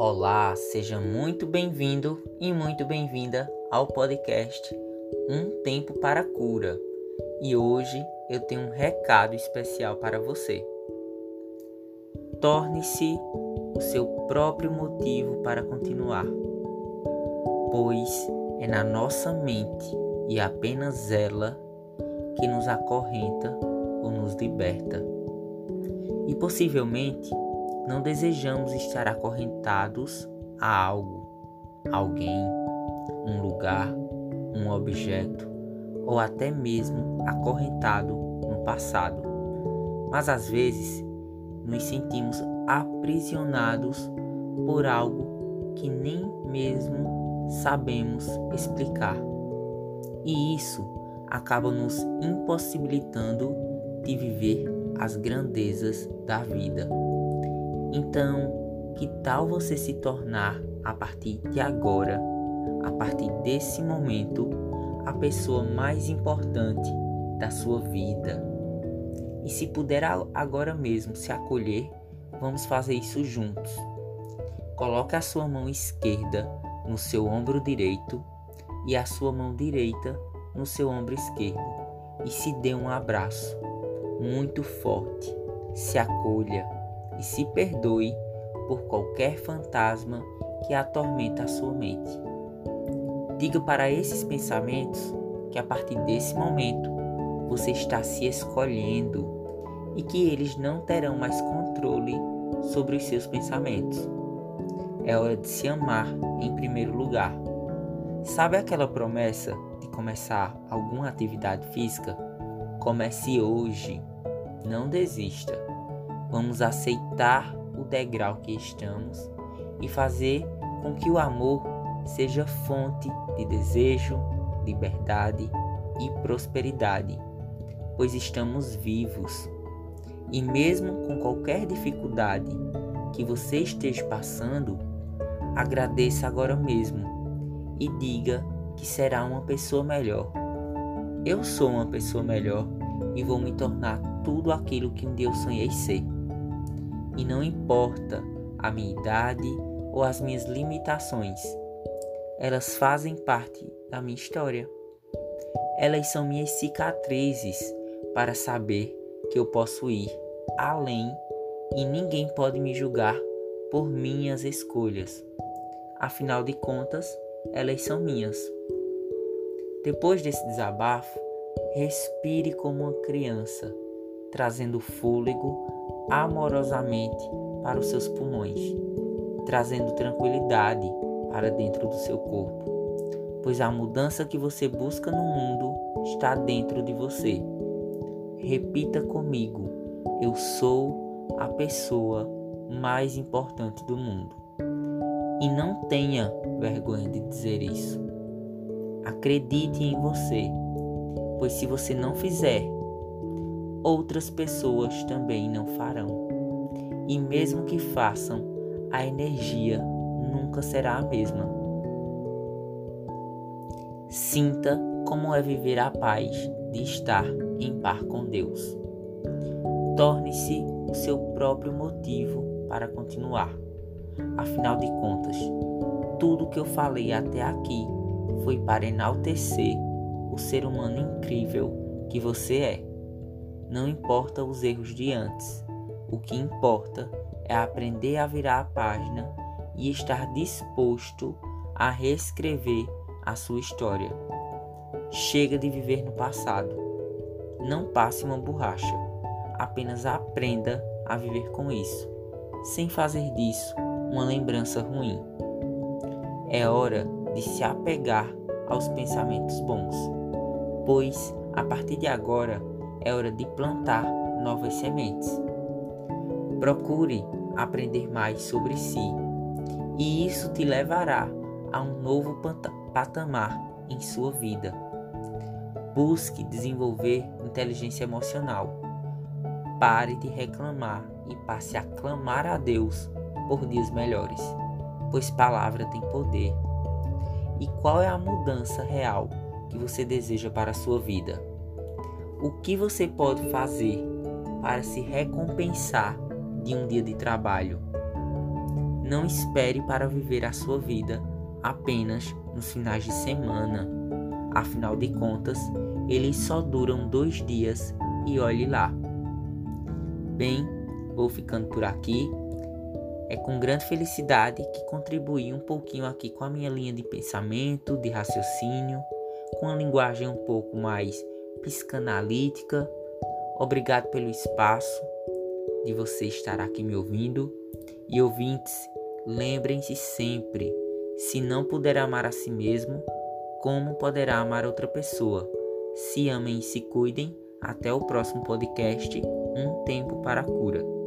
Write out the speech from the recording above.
Olá, seja muito bem-vindo e muito bem-vinda ao podcast Um Tempo para Cura. E hoje eu tenho um recado especial para você. Torne-se o seu próprio motivo para continuar, pois é na nossa mente e apenas ela que nos acorrenta ou nos liberta. E possivelmente não desejamos estar acorrentados a algo, alguém, um lugar, um objeto ou até mesmo acorrentado no passado. Mas às vezes nos sentimos aprisionados por algo que nem mesmo sabemos explicar. E isso acaba nos impossibilitando de viver as grandezas da vida. Então, que tal você se tornar a partir de agora, a partir desse momento, a pessoa mais importante da sua vida? E se puder agora mesmo se acolher, vamos fazer isso juntos. Coloque a sua mão esquerda no seu ombro direito e a sua mão direita no seu ombro esquerdo e se dê um abraço muito forte. Se acolha e se perdoe por qualquer fantasma que atormenta a sua mente. Diga para esses pensamentos que a partir desse momento você está se escolhendo e que eles não terão mais controle sobre os seus pensamentos. É hora de se amar em primeiro lugar. Sabe aquela promessa de começar alguma atividade física? Comece hoje. Não desista. Vamos aceitar o degrau que estamos e fazer com que o amor seja fonte de desejo, liberdade e prosperidade, pois estamos vivos. E mesmo com qualquer dificuldade que você esteja passando, agradeça agora mesmo e diga que será uma pessoa melhor. Eu sou uma pessoa melhor e vou me tornar tudo aquilo que um dia eu sonhei ser e não importa a minha idade ou as minhas limitações, elas fazem parte da minha história. Elas são minhas cicatrizes para saber que eu posso ir além e ninguém pode me julgar por minhas escolhas. Afinal de contas, elas são minhas. Depois desse desabafo, respire como uma criança, trazendo fôlego amorosamente para os seus pulmões, trazendo tranquilidade para dentro do seu corpo, pois a mudança que você busca no mundo está dentro de você. Repita comigo: eu sou a pessoa mais importante do mundo. E não tenha vergonha de dizer isso. Acredite em você, pois se você não fizer, outras pessoas também não farão. E mesmo que façam, a energia nunca será a mesma. Sinta como é viver a paz de estar em par com Deus. Torne-se o seu próprio motivo para continuar. Afinal de contas, tudo que eu falei até aqui foi para enaltecer o ser humano incrível que você é. Não importa os erros de antes. O que importa é aprender a virar a página e estar disposto a reescrever a sua história. Chega de viver no passado. Não passe uma borracha. Apenas aprenda a viver com isso, sem fazer disso uma lembrança ruim. É hora de se apegar aos pensamentos bons, pois a partir de agora é hora de plantar novas sementes. Procure aprender mais sobre si e isso te levará a um novo patamar em sua vida. Busque desenvolver inteligência emocional. Pare de reclamar e passe a clamar a Deus por dias melhores, pois palavra tem poder. E qual é a mudança real que você deseja para a sua vida? O que você pode fazer para se recompensar de um dia de trabalho. Não espere para viver a sua vida apenas nos finais de semana. Afinal de contas, eles só duram dois dias e olhe lá. Bem, vou ficando por aqui. É com grande felicidade que contribuí um pouquinho aqui com a minha linha de pensamento, de raciocínio, com a linguagem um pouco mais psicanalítica. Obrigado pelo espaço de você estar aqui me ouvindo. E ouvintes, lembrem-se sempre: se não puder amar a si mesmo, como poderá amar outra pessoa? Se amem e se cuidem. Até o próximo podcast Um Tempo para a Cura.